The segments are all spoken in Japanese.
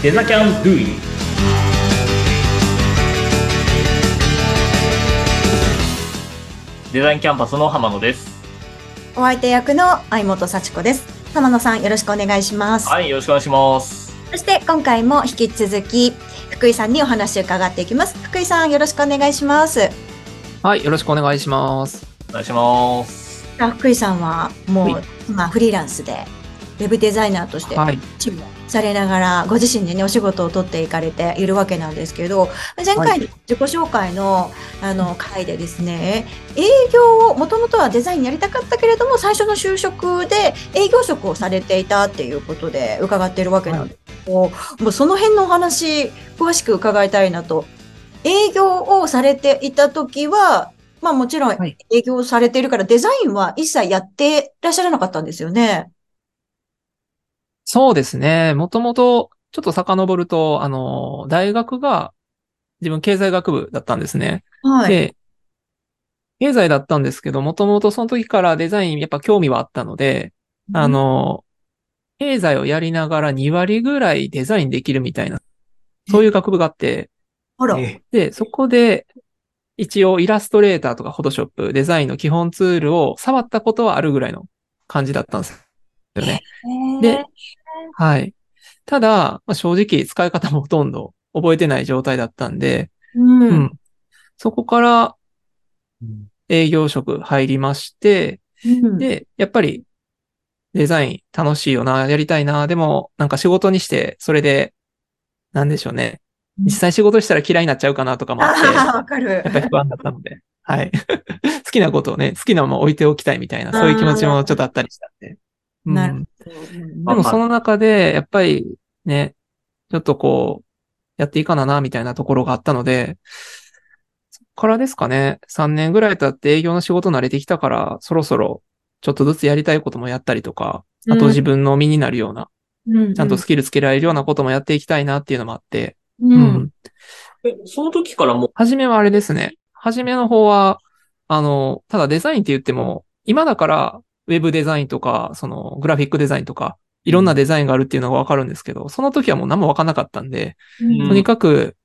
デザキャンドゥイデザインキャンパスの浜野です。お相手役の相本幸子です。浜野さんよろしくお願いします。はい、よろしくお願いします。そして今回も引き続き福井さんにお話を伺っていきます。福井さんよろしくお願いします。はい、よろしくお願いします。お願いします。あ福井さんはもうはい今フリーランスでウェブデザイナーとしてはい。チームをされながらご自身でねお仕事を取っていかれているわけなんですけど前回の自己紹介のあの回でですね営業をもともとはデザインやりたかったけれども最初の就職で営業職をされていたっていうことで伺っているわけなんですけど、もうその辺のお話詳しく伺いたいなと営業をされていた時はまあもちろんはい営業されているからデザインは一切やってらっしゃらなかったんですよね。そうですね。もともと、ちょっと遡ると、あの、大学が自分経済学部だったんですね。はい。で、経済だったんですけど、もともとその時からデザインやっぱ興味はあったので、あの、経済をやりながら2割ぐらいデザインできるみたいな、そういう学部があって、あら。えで、そこで、一応イラストレーターとかフォトショップ、デザインの基本ツールを触ったことはあるぐらいの感じだったんですよね。で、はい。ただ、まあ、正直使い方もほとんど覚えてない状態だったんで、うん。うん。そこからうん営業職入りまして、うん、で、やっぱりデザイン楽しいよな、やりたいな、でもなんか仕事にして、それで、なんでしょうね。実際仕事したら嫌いになっちゃうかなとかもあって、ああ、わかる。やっぱり不安だったので、はい。好きなことをね、好きなまま置いておきたいみたいな、そういう気持ちもちょっとあったりしたんで。うん。なるでもその中で、やっぱりね、ちょっとこう、やっていかなな、みたいなところがあったので、そっからですかね、3年ぐらい経って営業の仕事慣れてきたから、そろそろちょっとずつやりたいこともやったりとか、あと自分の身になるような、うん、ちゃんとスキルつけられるようなこともやっていきたいなっていうのもあって、うん、ううん。ん。え、その時からもう、はじめはあれですね。はじめの方は、あの、ただデザインって言っても、今だから、ウェブデザインとか、その、グラフィックデザインとか、いろんなデザインがあるっていうのがわかるんですけど、その時はもう何もわかんなかったんで、うんとにかく、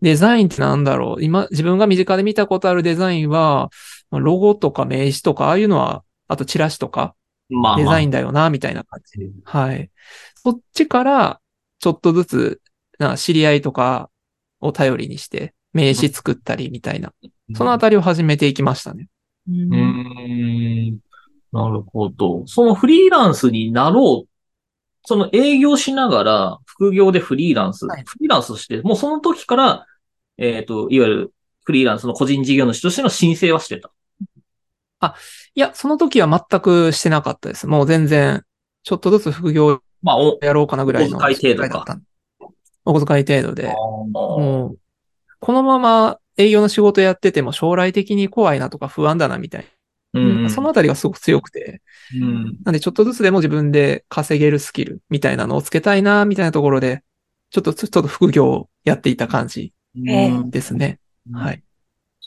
デザインってなんだろう。今、自分が身近で見たことあるデザインは、まあロゴとか名刺とか、ああいうのは、あとチラシとか、まあ、デザインンだよな、みたいな感じで。はい。そっちから、ちょっとずつ、な知り合いとかを頼りにして、名刺作ったりみたいな。そのあたりを始めていきましたね。うん。なるほど。そのフリーランスになろう。その営業しながら、副業でフリーランス、はいフリーランスとして、もうその時から、えっ、と、いわゆるフリーランスの個人事業主としての申請はしてた。いや、その時は全くしてなかったです。もう全然、ちょっとずつ副業まあ、お、やろうかなぐらいの。お小遣い程度かだったんで。お小遣い程度で。ももう、このまま営業の仕事やってても将来的に怖いなとか不安だなみたいうんな。そのあたりがすごく強くて。うん。なんでちょっとずつでも自分で稼げるスキルみたいなのをつけたいな、みたいなところで、ちょっと、ちょっと副業をやっていた感じですね。はい。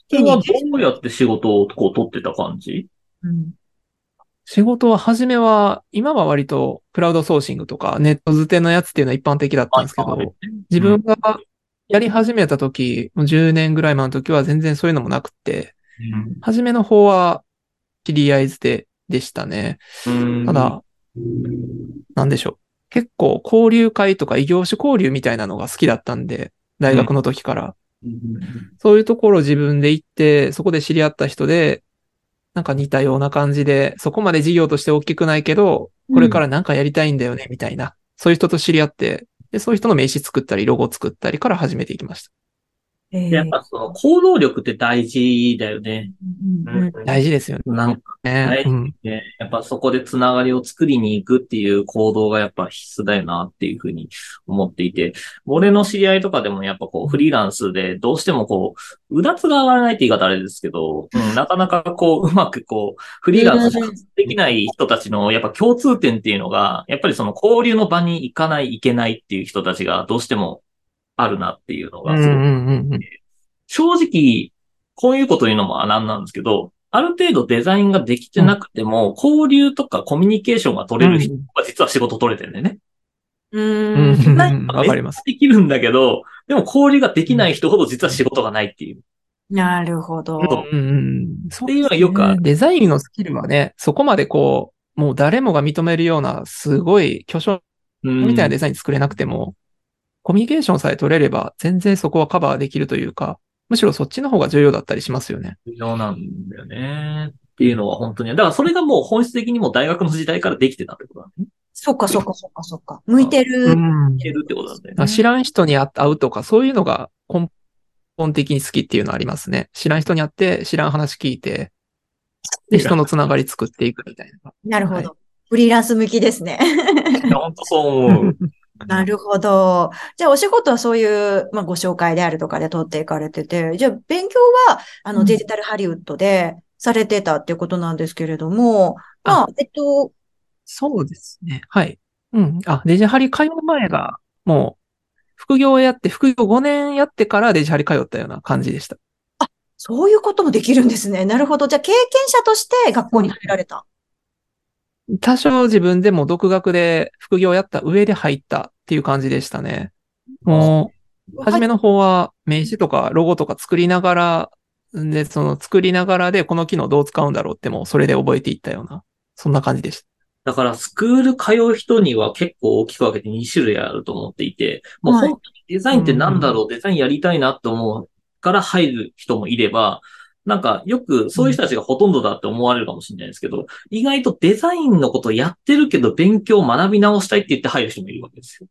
それはどうやって仕事をこう取ってた感じ？うん仕事は初めは、今は割とクラウドソーシングとかネット捨てのやつっていうのは一般的だったんですけど、自分がやり始めた時、もう10年ぐらい前の時は全然そういうのもなくって、初めの方は知り合い捨てでしたね。うんただ、なんでしょう。結構交流会とか異業種交流みたいなのが好きだったんで、大学の時から。そういうところ自分で行って、そこで知り合った人で、なんか似たような感じで、そこまで事業として大きくないけど、これからなんかやりたいんだよね、みたいな。そういう人と知り合って、で、そういう人の名刺作ったり、ロゴ作ったりから始めていきました。えやっぱその行動力って大事だよね。大事ですよなんかね。うん。ね、やっぱそこでつながりを作りに行くっていう行動がやっぱ必須だよなっていうふうに思っていて、俺の知り合いとかでもやっぱこうフリーランスでどうしてもこう、うだつが上がらないって言い方あれですけど、うん、なかなかこう、うまくこう、フリーランスできない人たちのやっぱ共通点っていうのが、やっぱりその交流の場に行かない、行けないっていう人たちがどうしてもあるなっていうのが。正直、こういうこと言うのもなんなんですけど、ある程度デザインができてなくても、交流とかコミュニケーションが取れる人が実は仕事取れてるんだよね。ううんわかります。できるんだけど、でも交流ができない人ほど実は仕事がないっていう。なるほど。うんうんうん。そっていうのはよくあるねデザインのスキルはね、そこまでこう、もう誰もが認めるような、すごい巨匠うんみたいなデザイン作れなくても、コミュニケーションさえ取れれば、全然そこはカバーできるというか、むしろそっちの方が重要だったりしますよね。重要なんだよね。っていうのは本当に。だからそれがもう本質的にもう大学の時代からできてたってことだね。そっかそっかそっかそっか。向いてる。んいけるってことなんだよね。知らん人に会うとか、そういうのが根本的に好きっていうのはありますね。知らん人に会って、知らん話聞いて、で、人のつながり作っていくみたいな。なるほど。はいフリーランス向きですね。本当そう思う。なるほど。じゃあ、お仕事はそういう、まあ、ご紹介であるとかで取っていかれてて、じゃあ、勉強は、あの、うんデジタルハリウッドでされてたっていうことなんですけれども、まあ、えっと、そうですね。はい。うん。あ、デジハリ通う前が、もう、副業をやって、副業5年やってからデジハリ通ったような感じでした。そういうこともできるんですね。なるほど。じゃあ、経験者として学校に入られた。多少自分でも独学で副業やった上で入ったっていう感じでしたね。もう、初めの方は名刺とかロゴとか作りながら、で、その作りながらでこの機能どう使うんだろうってもうそれで覚えていったような、そんな感じでした。だから、スクール通う人には結構大きく分けて2種類あると思っていて、もうはい本当にデザインってなんだろう、デザインやりたいなって思うから入る人もいれば、なんかよくそういう人たちがほとんどだって思われるかもしれないですけど、意外とデザインのことやってるけど勉強を学び直したいって言って入る人もいるわけですよ。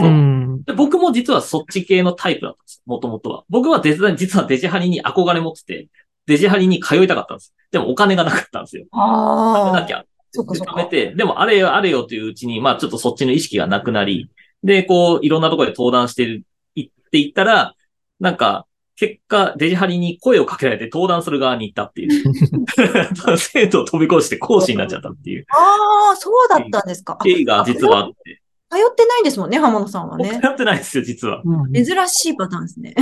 う。ん。で僕も実はそっち系のタイプだったんです。もともとは。僕はデザイン、実はデジハリに憧れ持ってて、デジハリに通いたかったんです。でもお金がなかったんですよ。ああ。なきゃ。そっかかで貯めて、でもあれよあれよといううちに、まあちょっとそっちの意識がなくなり、で、こう、いろんなところで登壇してる、行っていったら、なんか、結果、デジハリに声をかけられて登壇する側に行ったっていう。生徒を飛び越して講師になっちゃったっていうああ、そうだったんですか。あ経緯が実はあって。通ってないんですもんね、浜野さんは僕ね。やってないんですよ、実は。珍しいパターンですね。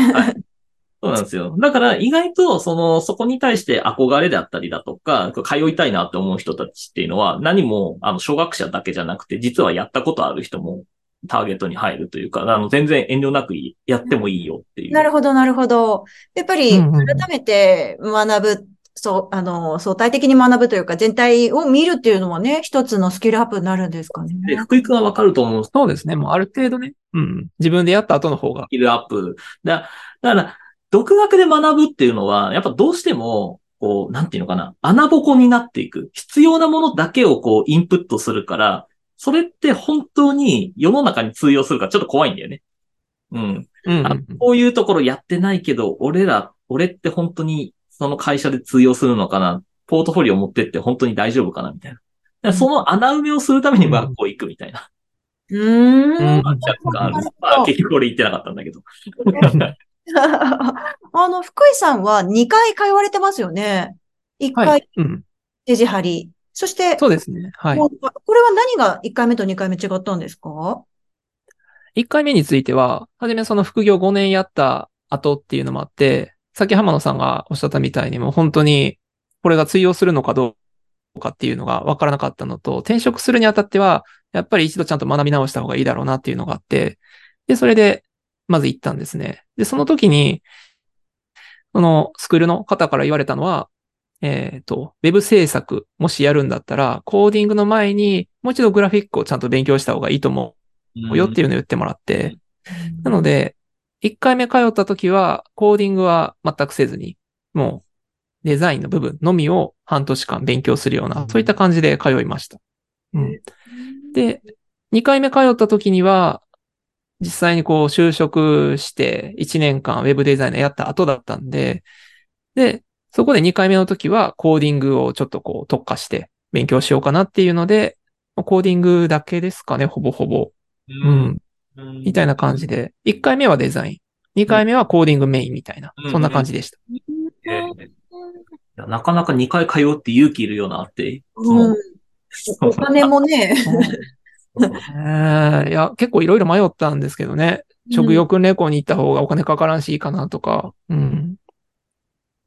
そうなんですよ。だから意外と、その、そこに対して憧れであったりだとか、通いたいなって思う人たちっていうのは、何も、あの、初学者だけじゃなくて、実はやったことある人もターゲットに入るというか、あの、全然遠慮なくやってもいいよっていう。なるほど、なるほど。やっぱり、うんうんうん改めて学ぶ、そう、あの、相対的に学ぶというか、全体を見るっていうのはね、一つのスキルアップになるんですかね。で、福井くんはわかると思うそうですね。もうある程度ね。うん。自分でやった後の方がス。キルアップ。だだから、独学で学ぶっていうのは、やっぱどうしても、こう、なんていうのかな、穴ぼこになっていく。必要なものだけをこう、インプットするから、それって本当に世の中に通用するからちょっと怖いんだよね。うん。うんあこういうところやってないけど、俺ら、俺って本当にその会社で通用するのかな？ポートフォリオ持ってって本当に大丈夫かなみたいな。その穴埋めをするために学校行くみたいな。うーん。うんある。まあ結局俺言ってなかったんだけど。あの、福井さんは2回通われてますよね。1は回い。うん。デジハリ。そして、そうですね。はいこれは何が1回目と2回目違ったんですか？1回目については、はじめその副業5年やった後っていうのもあって、さっき浜野さんがおっしゃったみたいにもう本当にこれが通用するのかどうかっていうのが分からなかったのと、転職するにあたっては、やっぱり一度ちゃんと学び直した方がいいだろうなっていうのがあって、で、それで、まず行ったんですね。で、その時に、そのスクールの方から言われたのは、えっ、と、ウェブ制作、もしやるんだったら、コーディングの前に、もう一度グラフィックをちゃんと勉強した方がいいと思う。よっていうのを言ってもらって、なので、1回目通った時は、コーディングは全くせずに、もう、デザインの部分のみを半年間勉強するような、そういった感じで通いました。うん。で、2回目通った時には、実際にこう就職して1年間ウェブデザイナーやった後だったんで、で、そこで2回目の時はコーディングをちょっとこう特化して勉強しようかなっていうので、コーディングだけですかね、ほぼほぼ。ううん。ん。みたいな感じで、1回目はデザイン、2回目はコーディングメインみたいなうん、そんな感じでした。なかなか2回通うって勇気いるようなって。うん。お金もね。え ーいや、結構いろいろ迷ったんですけどね。職業訓練校に行った方がお金かからんしいいかなとか。うん。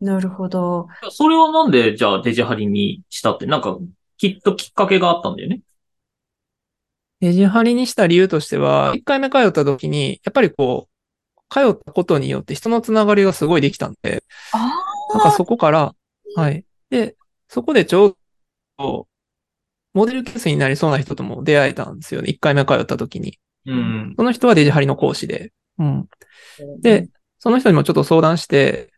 なるほど。それはなんで、じゃあデジハリにしたって、なんか、きっときっかけがあったんだよね。デジハリにした理由としては、1回目通った時に、やっぱりこう、通ったことによって人のつながりがすごいできたんで、あなんかそこから、はい。で、そこでちょうど、モデルケースになりそうな人とも出会えたんですよね。1回目通った時に。うん。その人はデジハリの講師で。うん。で、その人にもちょっと相談して、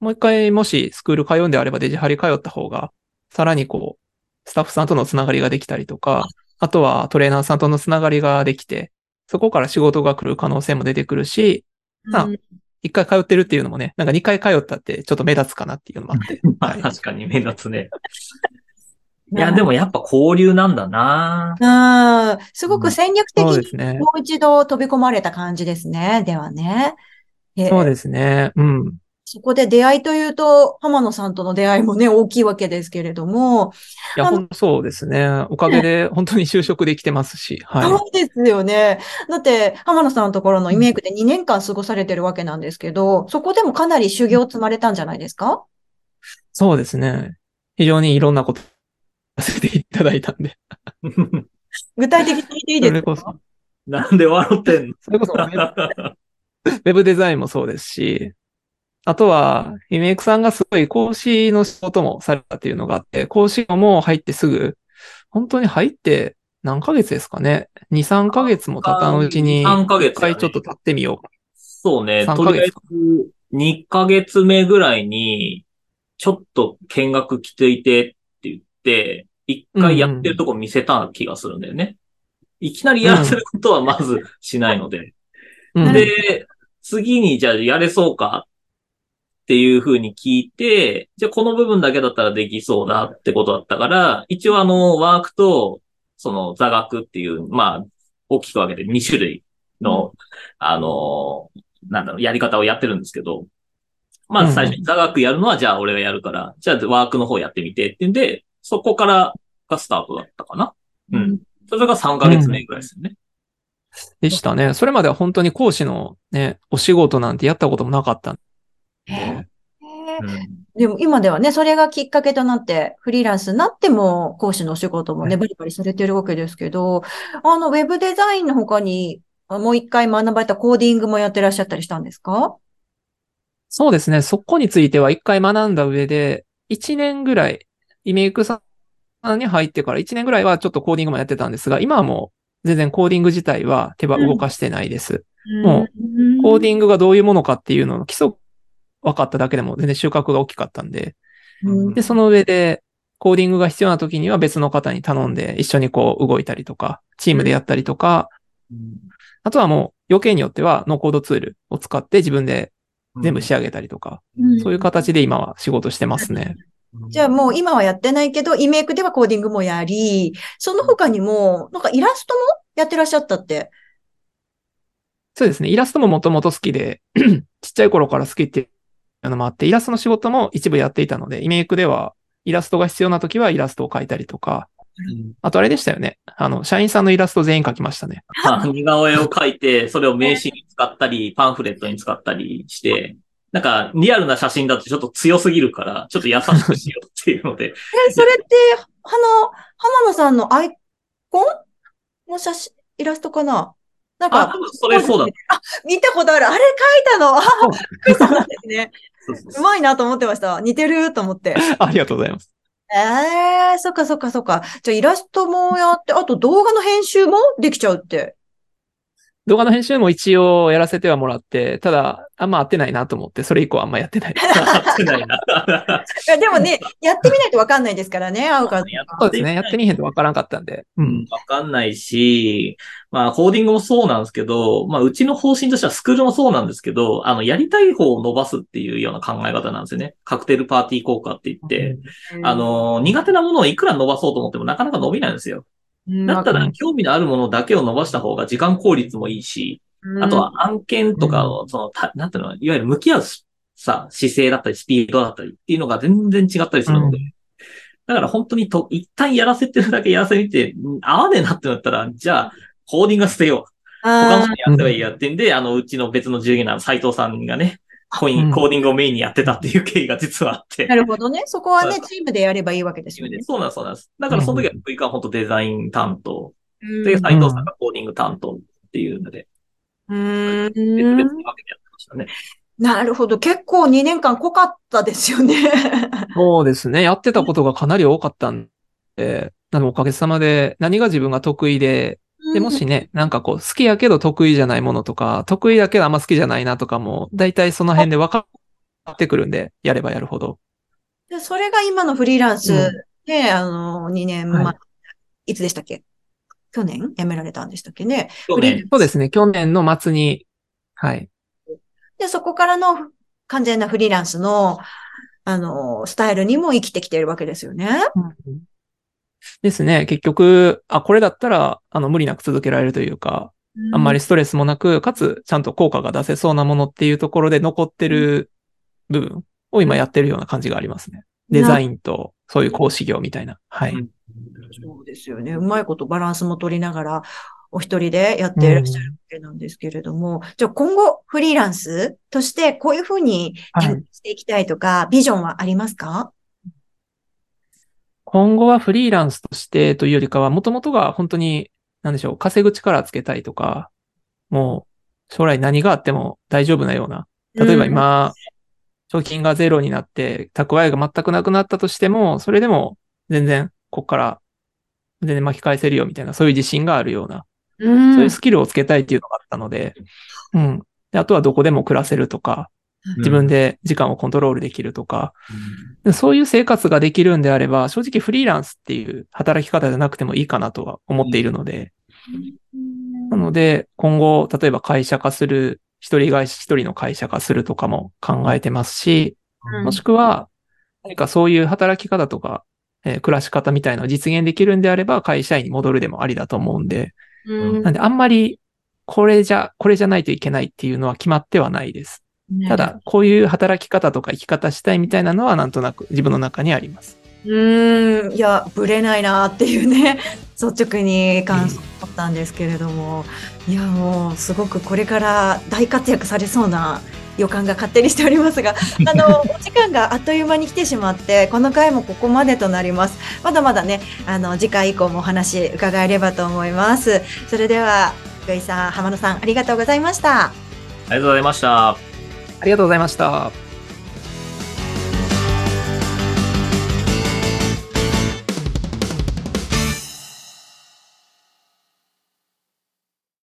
もう一回もしスクール通うんであればデジハリ通った方が、さらにこう、スタッフさんとのつながりができたりとか、あとはトレーナーさんとのつながりができて、そこから仕事が来る可能性も出てくるし、まあうん一回通ってるっていうのもね、なんか二回通ったってちょっと目立つかなっていうのもあって。まあはい確かに目立つね。いや、でもやっぱ交流なんだなうん、すごく戦略的に。もう一度飛び込まれた感じですね。ではね。えそうですね。うん。そこで出会いというと、浜野さんとの出会いもね、大きいわけですけれども、いや、あのほんとそうですね。おかげで本当に就職できてますし、はい。そうですよね。だって、浜野さんのところのイメイクで2年間過ごされてるわけなんですけど、そこでもかなり修行を積まれたんじゃないですか？そうですね。非常にいろんなことさせていただいたんで。具体的に聞いていいそれこですか？そ、なんで笑ってんの？それこそウェブデザインもそうですし、あとは、リメイクさんがすごい講師の仕事もされたっていうのがあって、講師も入ってすぐ、本当に入って何ヶ月ですかね？2、3ヶ月も経たんうちに、3ヶ月一回ちょっと経ってみよう。そうね。3とりあえずヶ月か、2ヶ月目ぐらいに、ちょっと見学来ていてって言って、一回やってるとこ見せた気がするんだよね。いきなりやらせることはまずしないので。うんで、次にじゃあやれそうか？っていう風に聞いて、じゃあこの部分だけだったらできそうだってことだったから、一応あの、ワークと、その座学っていう、まあ、大きく分けて2種類の、あの、なんだろう、やり方をやってるんですけど、まず最初に座学やるのは、じゃあ俺がやるから、じゃあワークの方やってみてってんで、そこからがスタートだったかな。うん。それが3ヶ月目ぐらいですよね。でしたね。それまでは本当に講師のね、お仕事なんてやったこともなかったんで。へーうんでも今ではね、それがきっかけとなって、フリーランスになっても講師のお仕事もね、バリバリされてるわけですけど、あの、ウェブデザインの他に、あもう一回学ばれたコーディングもやってらっしゃったりしたんですか？そうですね。そこについては一回学んだ上で、一年ぐらい、リメイクさんに入ってから一年ぐらいはちょっとコーディングもやってたんですが、今はもう全然コーディング自体は手は動かしてないです。もうコーディングがどういうものかっていうのの基礎分かっただけでも全然収穫が大きかったんで、うん。で、その上で、コーディングが必要な時には別の方に頼んで一緒にこう動いたりとか、チームでやったりとか、あとはもう要件によってはノーコードツールを使って自分で全部仕上げたりとか、うん。そういう形で今は仕事してますね。じゃあもう今はやってないけど、イメイクではコーディングもやり、その他にも、なんかイラストもやってらっしゃったって？そうですね。イラストももともと好きで、ちっちゃい頃から好きっていうのもあって、イラストの仕事も一部やっていたので、イメイクではイラストが必要な時はイラストを描いたりとか、あとあれでしたよね。あの、社員さんのイラスト全員描きましたね。ま あ、似顔絵を描いて、それを名刺に使ったり、パンフレットに使ったりして、なんか、リアルな写真だとちょっと強すぎるから、ちょっと優しくしようっていうので、え、それって、あの、浜野さんのアイコンの写真、イラストかな？なんあ、かそれそうだ。あ、見たことある。あれ描いたの？あ、福井さんなんですね。そうまいなと思ってました。似てると思って。ありがとうございます。ええそっかそっかそっか。じゃあイラストもやって、あと動画の編集もできちゃうって。動画の編集も一応やらせてはもらって、ただ、あんま合ってないなと思って、それ以降あんまやってない。合ってないな。いや、でもね、やってみないとわかんないですからね、合うか。そうですね。やってみへんとわからんかったんで。うん。わかんないし、まあ、コーディングもそうなんですけど、まあ、うちの方針としてはスクールもそうなんですけど、あの、やりたい方を伸ばすっていうような考え方なんですよね。カクテルパーティー効果って言って、あの、苦手なものをいくら伸ばそうと思ってもなかなか伸びないんですよ。うん、だったら、興味のあるものだけを伸ばした方が時間効率もいいし、うん、あとは案件とかを、その、たなんていうの、いわゆる向き合うさ、姿勢だったり、スピードだったりっていうのが全然違ったりするので、だから本当にと、一旦やらせてるだけやらせてみて、うん合わねえなってなったら、じゃあ、コーディングは捨てよう。他のあ人にやってばいいやってんで、あの、うちの別の従業員の斉藤さんがね、コイン、うんコーディングをメインにやってたっていう経緯が実はあってーな。るほどね。そこはね、チームでやればいいわけですよね。そうなんです、そうなんです。だからその時は、福井は本当デザイン担当で、斉藤さんがコーディング担当っていうので、うん。別々に分けてやってましたね。なるほど。結構2年間濃かったですよね。そうですね。やってたことがかなり多かったんで、なのでおかげさまで何が自分が得意で、で、もしね、なんかこう、好きやけど得意じゃないものとか、得意だけどあんま好きじゃないなとかも、だいたいその辺で分かってくるんで、やればやるほど。でそれが今のフリーランスうで、あの、2年前、、はいつでしたっけ？去年？辞められたんでしたっけね？そうですね。去年の末に、はい。で、そこからの完全なフリーランスの、あの、スタイルにも生きてきているわけですよね。ですね。結局、あ、これだったら、あの、無理なく続けられるというか、あんまりストレスもなく、かつ、ちゃんと効果が出せそうなものっていうところで残ってる部分を今やってるような感じがありますね。デザインと、そういう講師業みたいな。はい。うんそうですよね。うまいことバランスも取りながら、お一人でやっていらっしゃるわけなんですけれども、じゃあ今後フリーランスとしてこういうふうにしていきたいとか、ビジョンはありますか？今後はフリーランスとしてというよりかは、もともとが本当に、なんでしょう、稼ぐ力つけたいとか、もう、将来何があっても大丈夫なような。例えば今、賞金がゼロになって、蓄えが全くなくなったとしても、それでも全然、こっから、全然巻き返せるよみたいな、そういう自信があるような、うん、そういうスキルをつけたいっていうのがあったので、うん。であとはどこでも暮らせるとか、自分で時間をコントロールできるとか、でそういう生活ができるんであれば、正直フリーランスっていう働き方じゃなくてもいいかなとは思っているので、なので、今後、例えば会社化する、一人会社、一人の会社化するとかも考えてますし、うん。もしくは、何かそういう働き方とか、えー暮らし方みたいなのを実現できるんであれば、会社員に戻るでもありだと思うんで、うん。なんであんまり、これじゃ、これじゃないといけないっていうのは決まってはないです。ただ、こういう働き方とか生き方したいみたいなのはなんとなく自分の中にあります。うーん、いや、ぶれないなっていうね、率直に感想だったんですけれども、いや、もう、すごくこれから大活躍されそうな予感が勝手にしておりますが、あの、お時間があっという間に来てしまって、この回もここまでとなります。まだまだね、あの、次回以降もお話伺えればと思います。それでは、福井さん、浜野さん、ありがとうございました。ありがとうございました。ありがとうございました。